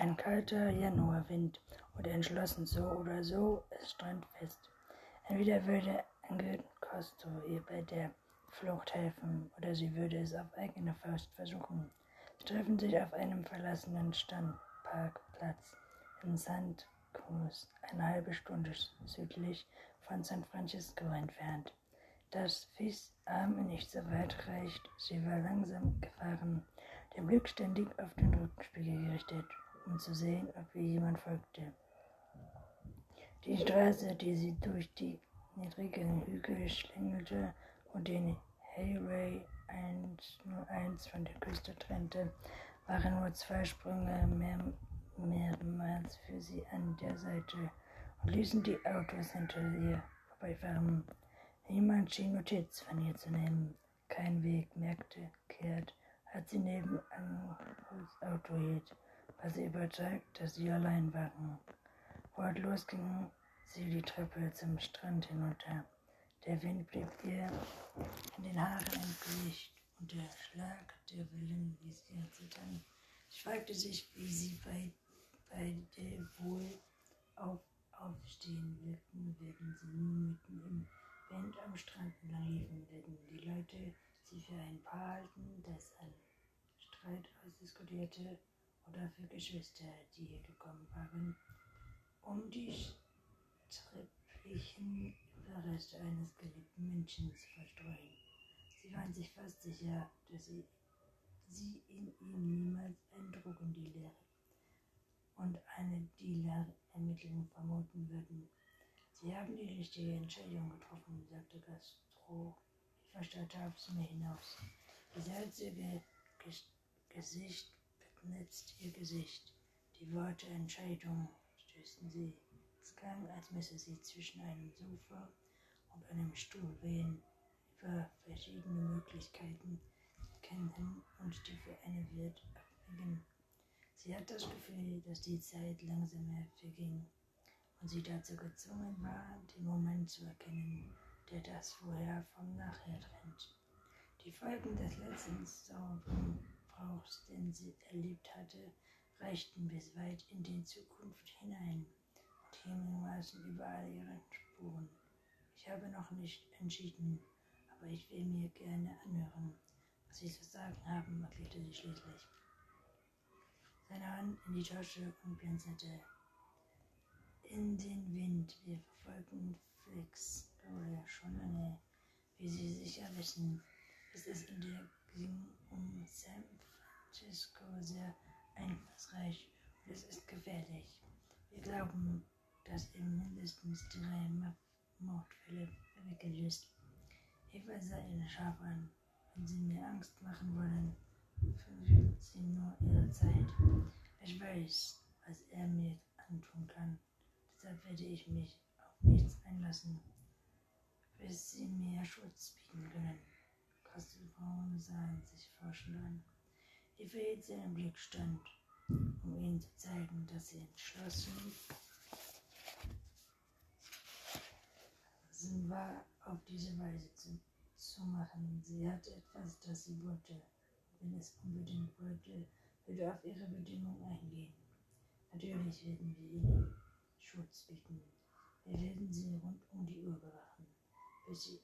Ein kalter Januarwind und entschlossen so oder so, es stand fest. Entweder würde Angel Costo ihr bei der Flucht helfen oder sie würde es auf eigene Faust versuchen. Sie treffen sich auf einem verlassenen Standparkplatz in St. Cruz, eine halbe Stunde südlich von San Francisco entfernt. Das Fies Arm nicht so weit reicht, sie war langsam gefahren, dem Blick ständig auf den Rückspiegel gerichtet, um zu sehen, ob ihr jemand folgte. Die Straße, die sie durch die niedrigen Hügel schlängelte und den Highway 101 von der Küste trennte, waren nur zwei Sprünge mehr, mehrmals für sie an der Seite und ließen die Autos hinter ihr vorbeifahren. Niemand schien Notiz von ihr zu nehmen. Kein Weg merkte kehrt, als sie neben Angels Auto hielt, war sie überzeugt, dass sie allein waren. Wortlos gingen sie die Treppe zum Strand hinunter. Der Wind blieb ihr in den Haaren Gesicht und der Schlag der Wellen ließ ihr zittern. Sie fragte sich, wie sie bei, bei der wohl auf, aufstehen würden, werden sie nun mitten im Band am Strand entlang liefen, werden die Leute sie für ein Paar halten, das einen Streit ausdiskutierte, oder für Geschwister, die hier gekommen waren, um die stripplichen Überreste eines geliebten Menschen zu verstreuen. Sie waren sich fast sicher, dass sie, sie in ihm niemals einen Drogendealer und eine Dealer-Ermittlung vermuten würden. Sie haben die richtige Entscheidung getroffen, sagte Gastro. Ich verstarrte aufs Meer hinaus. Die salzige Gesicht benetzt ihr Gesicht. Die Worte Entscheidung stößten sie. Es klang, als müsse sie zwischen einem Sofa und einem Stuhl wählen, über verschiedene Möglichkeiten kennen und die für eine wird abwägen. Sie hat das Gefühl, dass die Zeit langsamer verging und sie dazu gezwungen war, den Moment zu erkennen, der das Vorher vom Nachher trennt. Die Folgen des letzten Sauerbrauchs, den sie erlebt hatte, reichten bis weit in die Zukunft hinein und hinterlassen überall ihre Spuren. Ich habe noch nicht entschieden, aber ich will mir gerne anhören, was Sie zu sagen haben, erklärte sie schließlich. Seine Hand in die Tasche und blinzelte in den Wind. Wir verfolgen Flix Gloria schon lange, wie Sie sicher wissen. Es ist in der Gegend um San Francisco sehr einfallsreich und es ist gefährlich. Wir glauben, dass in mindestens drei Mordfälle verwickelt ist. Eva sah ihn scharf an. Wenn Sie mir Angst machen wollen, verlieren Sie nur Ihre Zeit. Ich weiß, was er mir antun kann. Deshalb werde ich mich auf nichts einlassen, bis sie mir Schutz bieten können. Kastelbraun sahen sich forschend an. Eva hielt seinen Blick stand, um ihnen zu zeigen, dass sie entschlossen war, auf diese Weise zu, zu machen. Sie hatte etwas, das sie wollte. Wenn es unbedingt wollte, würde auf ihre Bedingungen eingehen. Natürlich werden wir ihnen Schutz bieten. Wir werden sie rund um die Uhr bewachen, bis sie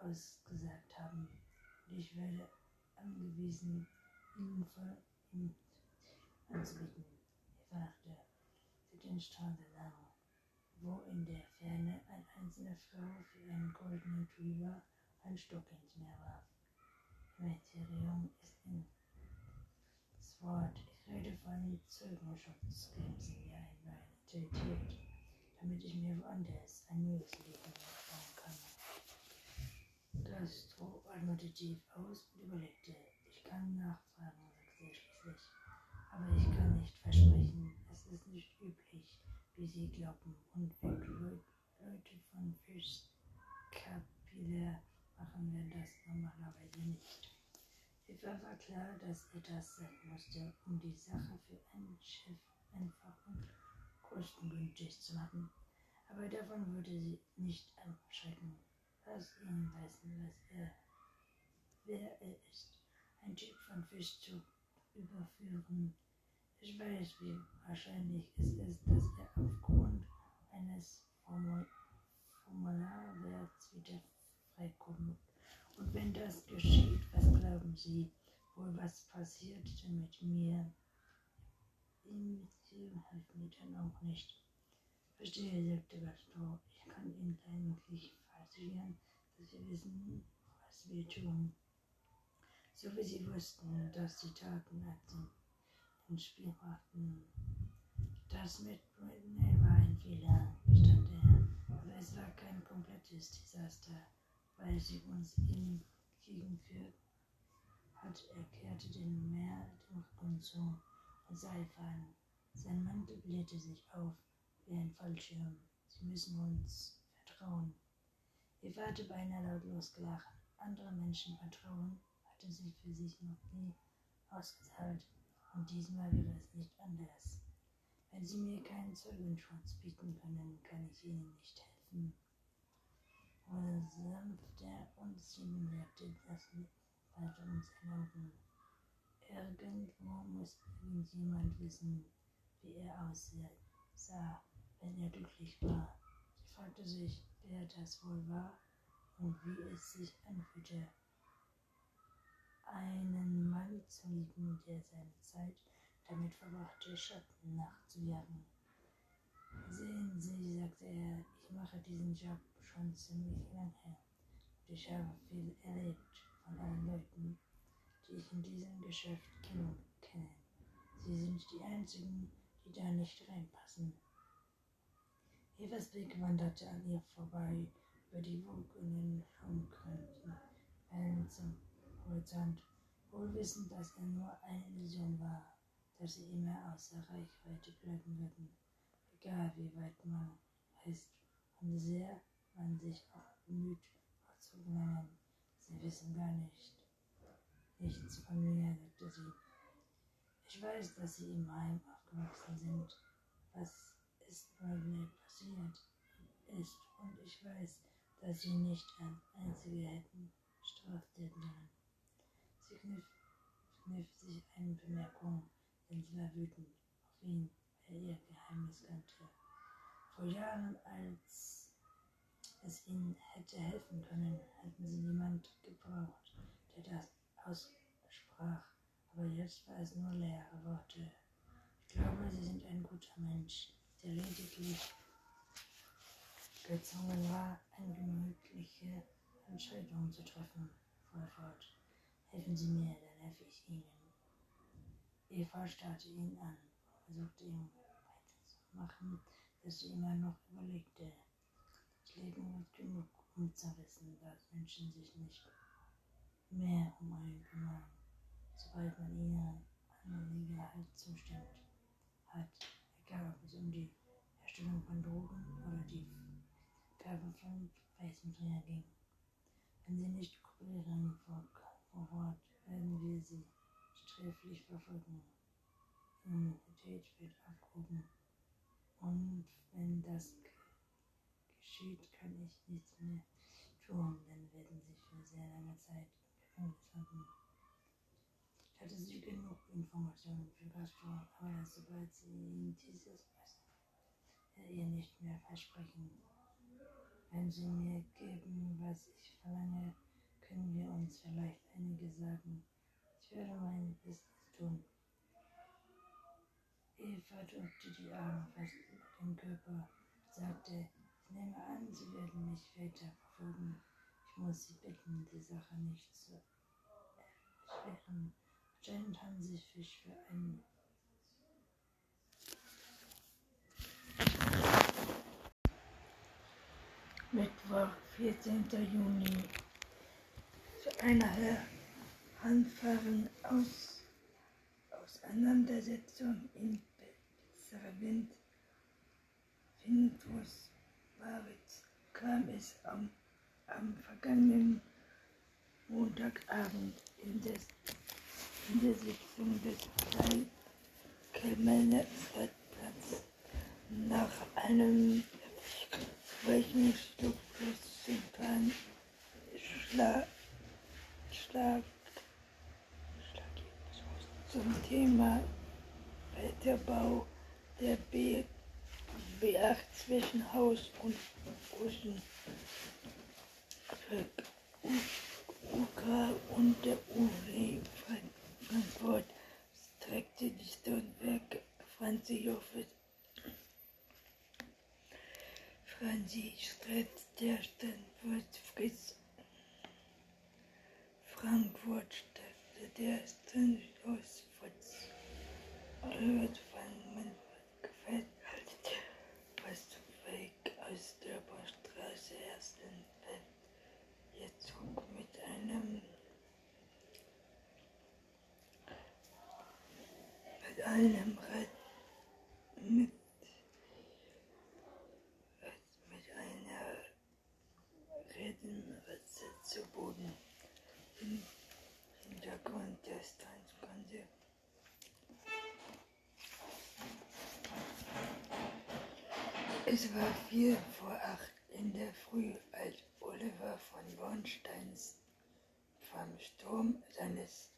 ausgesagt haben. Und ich werde angewiesen, anzubieten. Er dachte, für den Strand entlang, wo in der Ferne eine einzelne Frau für einen goldenen Trüber einen Stock ins Meer warf. Ethereum ist in das Wort. Ich rede von Zeugenschutz, geben Sie mir einmal zitiert, damit ich mir woanders ein neues Leben aufbauen kann. Das Stroh atmete tief aus und überlegte. Kann nachfragen, sagte er schließlich. Aber ich kann nicht versprechen, es ist nicht üblich, wie Sie glauben, und weg Leute von Fisch Kapillär machen wir das normalerweise nicht. Eva war klar, dass er das sein musste, um die Sache für ein Schiff einfach und kostengünstig zu machen. Aber davon würde sie nicht abschrecken. Lass ihn wissen, was er, wer er ist. Ein Typ von Fisch zu überführen, Ich weiß, wie wahrscheinlich es ist, dass er aufgrund eines Formularwerts wieder freikommt. Und wenn das geschieht, was glauben Sie wohl, was passiert denn mit mir? In Beziehung hilft mir dann auch nicht. Verstehe, sagte Gaston. Ich kann Ihnen eigentlich versichern, dass wir wissen, was wir tun. So wie Sie wussten, dass die Taten sind ins Spiel brachten. Das mit Britney war ein Fehler, gestand er, aber es war kein komplettes Desaster, weil sie uns führt hat. Er kehrte dem Meer den Rücken zu und sah fallen. Sein Mantel blähte sich auf wie ein Fallschirm. Sie müssen uns vertrauen. Ihr Vater beinahe lautlos gelacht. Andere Menschen vertrauen hatte sie für sich noch nie ausgezahlt. Und diesmal wäre es nicht anders. Wenn Sie mir keinen Zeugenschutz bieten können, kann ich Ihnen nicht helfen. Oder sanfter und simulierte das bald um seine Augen. Irgendwo muss irgendjemand wissen, wie er aussah, wenn er glücklich war. Sie fragte sich, wer das wohl war und wie es sich anfühlte einen Mann zu lieben, der seine Zeit damit verbrachte, Schatten nachzujagen. Sehen Sie, sagte er, ich mache diesen Job schon ziemlich lange und ich habe viel erlebt von allen Leuten, die ich in diesem Geschäft kenne. Sie sind die einzigen, die da nicht reinpassen. Evas Blick wanderte an ihr vorbei über die wogenden, schunkelnden Wellen zum Horizont, wohl wissend, dass er nur eine Illusion war, dass sie immer außer Reichweite bleiben würden, egal wie weit man ist und sehr man sich auch bemüht, vorzugelangen. Sie wissen gar nicht, nichts von mir, sagte sie. Ich weiß, dass Sie im Heim aufgewachsen sind. Was ist Bradley passiert ist und ich weiß, dass Sie nicht ein Einzige hätten straftäten sollen. Sie kniff, kniff sich eine Bemerkung, denn sie war wütend auf ihn, weil er ihr Geheimnis kannte. Vor Jahren, als es ihnen hätte helfen können, hätten sie niemand gebraucht, der das aussprach. Aber jetzt war es nur leere Worte. Ich glaube, Sie sind ein guter Mensch, der lediglich gezwungen war, eine gemütliche Entscheidung zu treffen, fuhr er fort. Helfen Sie mir, dann helfe ich Ihnen. Eva starrte ihn an und versuchte ihm weiterzumachen, dass sie immer noch überlegte. Das Leben wird genug, um zu wissen, dass Menschen sich nicht mehr um einen kümmern, sobald man ihnen Angelegenheit zustimmt hat, egal ob es um die Herstellung von Drogen oder die Färbe von Dreher ging. Wenn sie nicht kooperieren, vor Ort werden wir sie sträflich verfolgen. Immunität wird abgehoben. Und wenn das geschieht, kann ich nichts mehr tun, dann werden sie für sehr lange Zeit im Gefängnis landen. Ich hatte sie genug Informationen für Gaston, aber sobald sie ihm dieses weiß, er ihr nicht mehr versprechen. Wenn sie mir geben, was ich verlange, können wir uns vielleicht einige sagen. Ich werde mein Bestes tun. Eva drückte die Arme fest über den Körper und sagte, ich nehme an, Sie werden mich weiter verfolgen. Ich muss Sie bitten, die Sache nicht zu erschweren. Anscheinend haben Sie sich für einen Mittwoch, 14. Juni einer Handfahren aus Auseinandersetzung in Servent Findus Baritz kam es am, am vergangenen Montagabend in, des, in der Sitzung des Dreikelmänner-Platz nach einem wöchentlichen Schlag Schlag, Schlag zum Thema Weiterbau der B, B8 zwischen Haus und Osten UK und der UW Frankfurt streckte die Stonewerke Franz Joffes Franzi Stretz der Stanford Fritz Frankfurt steckte der Stanford Fritz Albert van man gefällt halt fast weg aus der Straße ersten Feld. Jetzt mit einem mit einem Rad mit zu Boden. Im Hintergrund des konnte Es war vier vor acht in der Früh, als Oliver von Bornsteins vom Sturm seines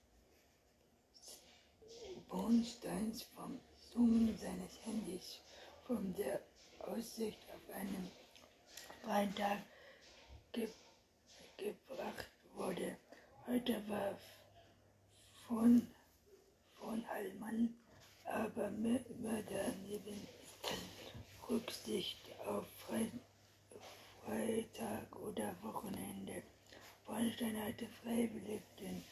Bornsteins vom Summen seines Handys von der Aussicht auf einen freien Tag gebracht wurde. Heute war von, von Allmann aber Mörder neben Rücksicht auf Freitag oder Wochenende. Bornstein hatte freiwillig den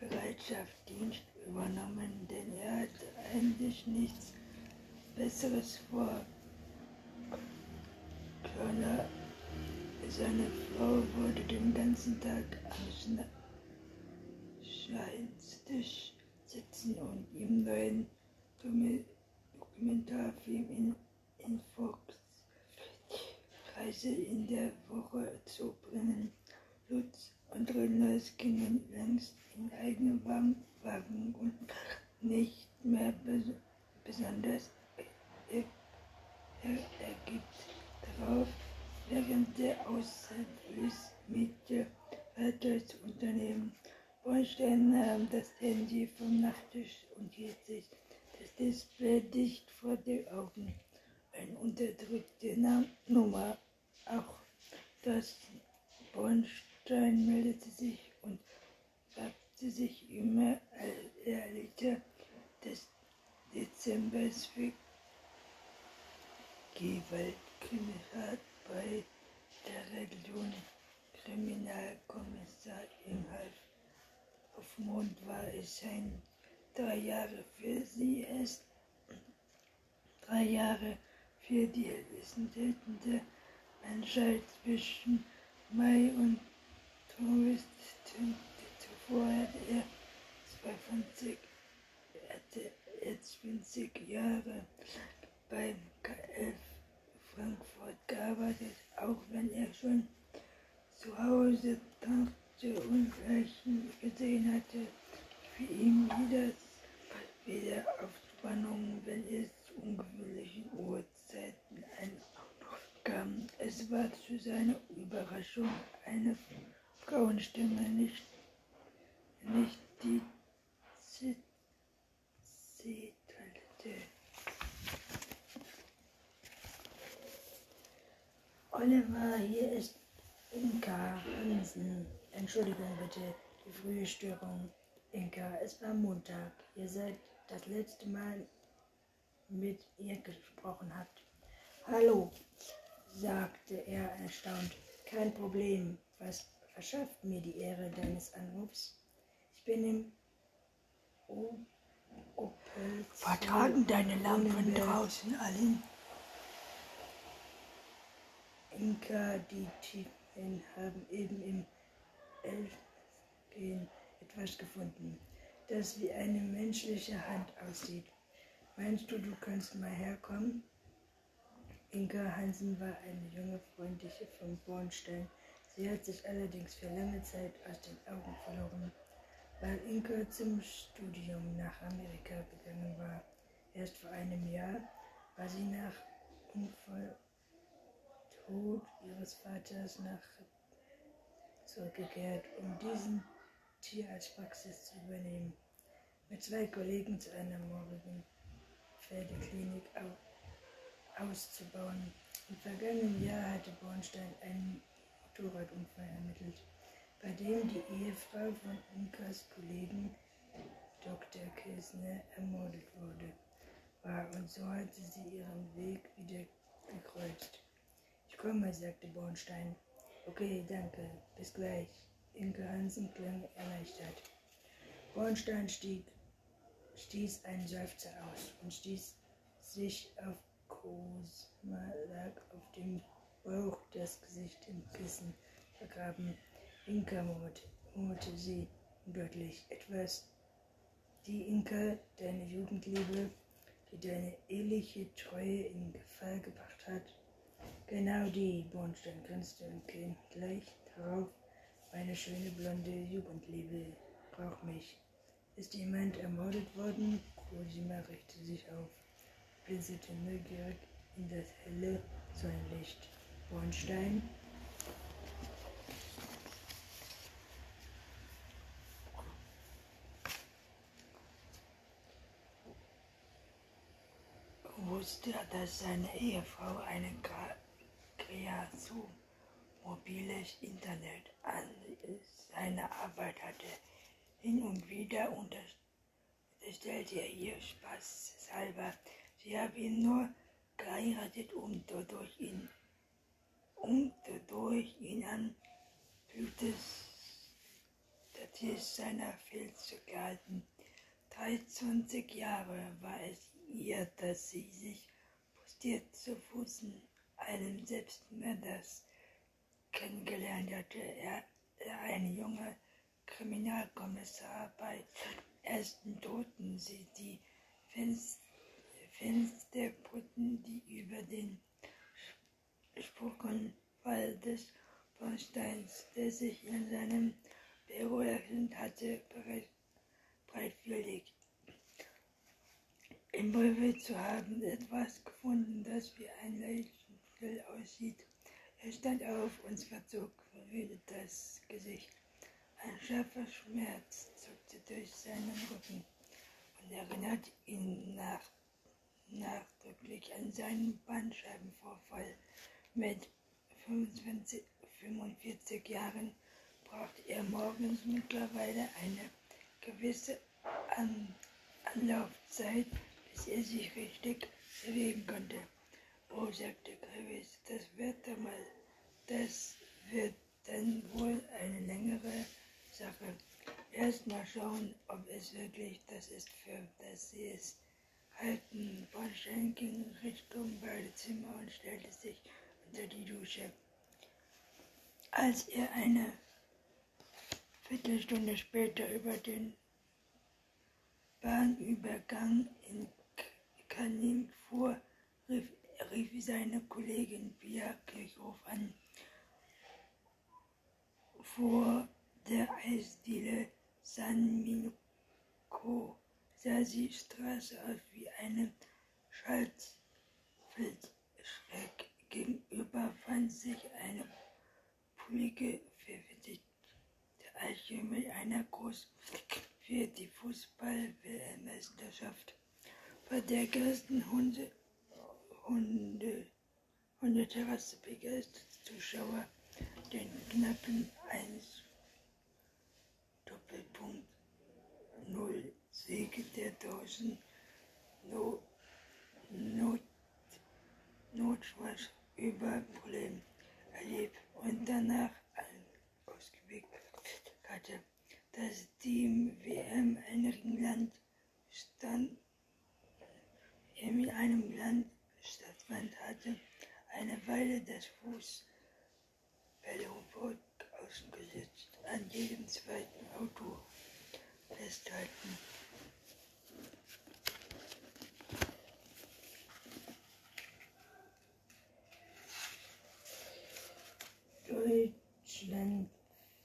Bereitschaftsdienst übernommen, denn er hatte eigentlich nichts Besseres vor. Körner seine Frau wurde den ganzen Tag am Schreibtisch sitzen und ihm neuen Dokumentarfilm in, in Fox Reise in der Woche zu bringen. Lutz und Rönners gingen längst in eigenen Wagen und nicht mehr besonders er, er, ergibt darauf während der Aushilfs mit der Verkehrsunternehmen. Bornstein nahm das Handy vom Nachttisch und hielt sich das Display dicht vor die Augen. Eine unterdrückte Nummer. Auch das Bornstein meldete sich und wagte sich immer ehrlicher des Dezembers für Gewaltkriminalität bei der Region Kriminalkommissar im Halb Mond war es ein drei Jahre für sie ist drei Jahre für die tötende Menschheit zwischen Mai und August. Zuvor hatte er 22 hatte er 20 Jahre beim KF Frankfurt gearbeitet, auch wenn er schon zu Hause dachte und Leichen gesehen hatte. Für ihn wieder, auf Spannung, wenn es zu ungewöhnlichen Uhrzeiten ein kam. Es war zu seiner Überraschung eine Frauenstimme, nicht, nicht die Oliver, hier ist Inka Hansen. Entschuldigung bitte, die frühe Störung. Inka, es war Montag. Ihr seid das letzte Mal mit ihr gesprochen habt. Hallo, sagte er erstaunt. Kein Problem. Was verschafft mir die Ehre deines Anrufs? Ich bin im Opel. Vertragen deine Lampen draußen, Aline? Inka, die Tiefen haben eben im Elfenbein etwas gefunden, das wie eine menschliche Hand aussieht. Meinst du, du kannst mal herkommen? Inka Hansen war eine junge, freundliche vom Bornstein. Sie hat sich allerdings für lange Zeit aus den Augen verloren, weil Inka zum Studium nach Amerika gegangen war. Erst vor einem Jahr war sie nach Unfall Tod ihres Vaters nach zurückgekehrt, um diesen Tierarztpraxis zu übernehmen. Mit zwei Kollegen zu einer morgigen Pferdeklinik auszubauen. Im vergangenen Jahr hatte Bornstein einen Motorradunfall ermittelt, bei dem die Ehefrau von Inkas Kollegen Dr. Kirchner ermordet wurde, war und so hatte sie ihren Weg wieder gekreuzt. Komme, sagte Bornstein. Okay, danke, bis gleich. Inke Hansen klang erleichtert. Bornstein stieg, stieß einen Seufzer aus und stieß sich auf Cosma lag auf dem Bauch, das Gesicht im Kissen vergraben. Inka murmelte sie deutlich etwas. Die Inka, deine Jugendliebe, die deine ehrliche Treue in Gefahr gebracht hat. Genau die, Bornstein grinste und ging gleich darauf. Meine schöne blonde Jugendliebe braucht mich. Ist jemand ermordet worden? Cosima richtete sich auf blinzelte neugierig in das helle Sonnenlicht. Bornstein wusste, dass seine Ehefrau eine kreativ mobiles Internet an seiner Arbeit hatte. Hin und wieder unterstellte er ihr spaßhalber, Sie haben ihn nur geheiratet, um dadurch ihn, um dadurch ihn an Blutes seiner Feld zu gehalten. 23 Jahre war es ihr, dass sie sich postiert zu Fußen einem Selbstmörders kennengelernt hatte. Er, er ein junger Kriminalkommissar bei ersten Toten, sie die Fenster Fensterputten, die über den Spurenfall des Bornsteins, der sich in seinem Büro erhielt hatte, breitwillig. Im Brief zu haben etwas gefunden, das wie ein Leichenstell aussieht. Er stand auf und verzog verwirrt das Gesicht. Ein scharfer Schmerz zuckte durch seinen Rücken und erinnerte ihn nach nachdrücklich an seinen Bandscheibenvorfall. Mit 25, 45 Jahren braucht er morgens mittlerweile eine gewisse An Anlaufzeit, bis er sich richtig bewegen konnte. Oh, sagte Gravis, das wird mal, das wird dann wohl eine längere Sache. Erst mal schauen, ob es wirklich das ist, für das sie es alten Bornstein ging Richtung Badezimmer und stellte sich unter die Dusche. Als er eine Viertelstunde später über den Bahnübergang in Kanin fuhr, rief, rief seine Kollegin Pia Kirchhoff an. Vor der Eisdiele San Minuco sah die Straße aus wie eine Schaltfeldschreck. Gegenüber fand sich eine pullige, verwittigte Eiche mit einer großen für die Fußball-Weltmeisterschaft, bei der größten Hunde, Hunde, Hundeterrasse begeisterte Zuschauer den knappen 1 Doppelpunkt 0 Siege der deutschen Not, Not, Notschweiß über Problem erlebt und danach ein ausgewegt hatte. Das Team WM in England stand in einem Land stattfand, hatte eine Weile das Fußballverbot ausgesetzt, an jedem zweiten Auto festhalten. Deutschland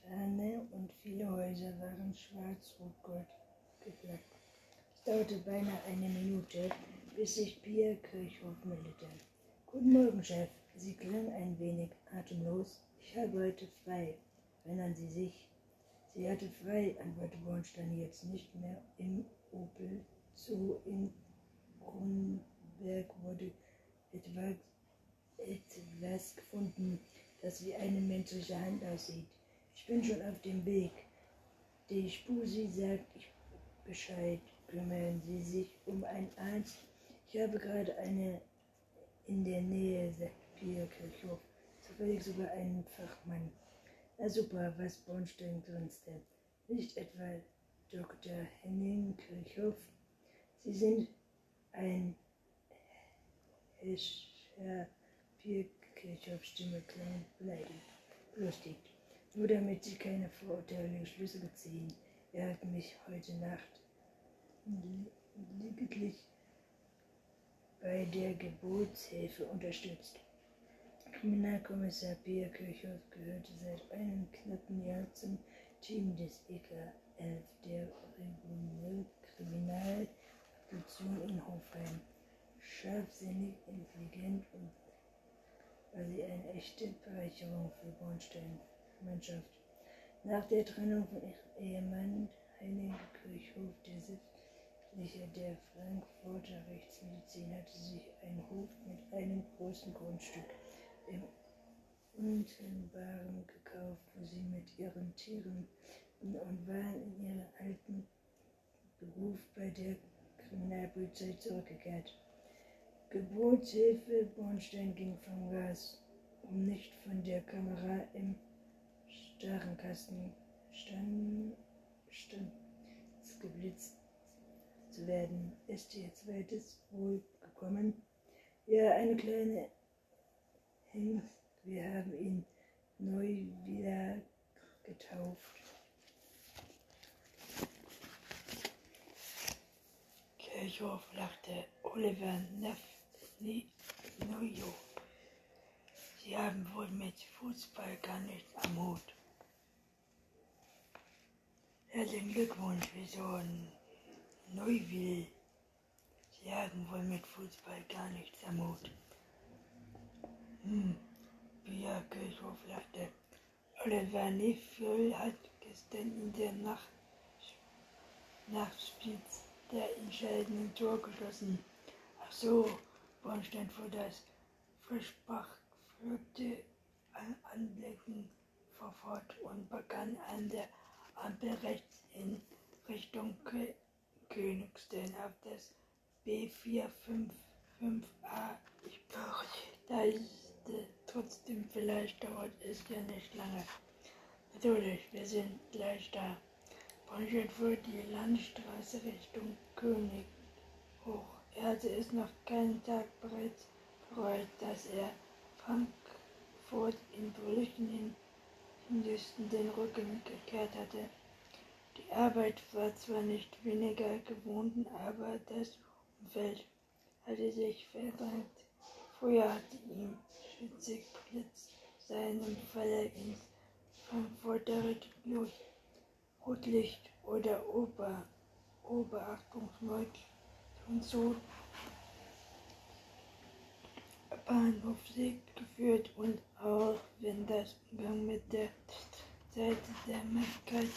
ferne und viele Häuser waren schwarz-rot-gold gefleckt. Es dauerte beinahe eine Minute, bis sich Pierre Kirchhoff meldete. Guten Morgen, Chef. Sie klang ein wenig atemlos. Ich habe heute frei. Erinnern Sie sich? Sie hatte frei, antwortete Bornstein jetzt nicht mehr im Opel zu in Grund etwas, etwas gefunden, das wie eine menschliche Hand aussieht. Ich bin schon auf dem Weg. Die Spusi sagt ich Bescheid. Kümmern Sie sich um einen Arzt. Ich habe gerade eine in der Nähe, sagt Pierre Kirchhoff. Zufällig sogar einen Fachmann. Na super, was Bornstein grinste. Nicht etwa Dr. Henning Kirchhoff. Sie sind ein Herr Pierre Kirchhoffs Stimme klang beleidigt, belustigt. Nur damit Sie keine Vorurteile Schlüsse ziehen. Er hat mich heute Nacht lediglich bei der Geburtshilfe unterstützt. Kriminalkommissar Pierre Kirchhoff gehörte seit einem knappen Jahr zum Team des EK 11 der Kriminalabteilung in Hofheim. Scharfsinnig, intelligent und war eine echte Bereicherung für Bornstein Mannschaft. Nach der Trennung von ihrem Ehemann Henning Kirchhoff, der Sittliche der Frankfurter Rechtsmedizin, hatte sich ein Hof mit einem großen Grundstück im Untenbaren gekauft, wo sie mit ihren Tieren und waren in ihren alten Beruf bei der Kriminalpolizei zurückgekehrt. Geburtshilfe Bornstein ging vom Gas, um nicht von der Kamera im Starrenkasten stand, stand geblitzt zu werden. Ist ihr zweites wohl gekommen? Ja, eine kleine Hengst. Wir haben ihn neu wieder getauft. Kirchhoff lachte Oliver Neff Nojo. Sie haben wohl mit Fußball gar nichts am Hut. Herzlichen Glückwunsch, wieso Neuville? Sie haben wohl mit Fußball gar nichts am Hut. Hm, Pia Kirchhoff lachte. Oliver Neufville hat gestern in der Nacht Nachtspiels der entscheidenden Tor geschossen. Ach so, Bornstein fuhr das versprachte Anblicken fort und begann an der Ampel rechts in Richtung Königstein auf das B455A. Ich da ist trotzdem, vielleicht dauert es ja nicht lange. Natürlich, wir sind gleich da. Bonschett fuhr die Landstraße Richtung König hoch. Er hatte es noch keinen Tag bereits bereut, dass er Frankfurt in Brüchen im Süden den Rücken gekehrt hatte. Die Arbeit war zwar nicht weniger gewohnt, aber das Umfeld hatte sich verdrängt. Früher hatte ihm Schützig Blitz seinem Falle ins Frankfurter Rotlicht oder Ober, Oberachtungsmord und so Bahnhofsweg geführt und auch wenn das Umgang mit der Seite der Möglichkeit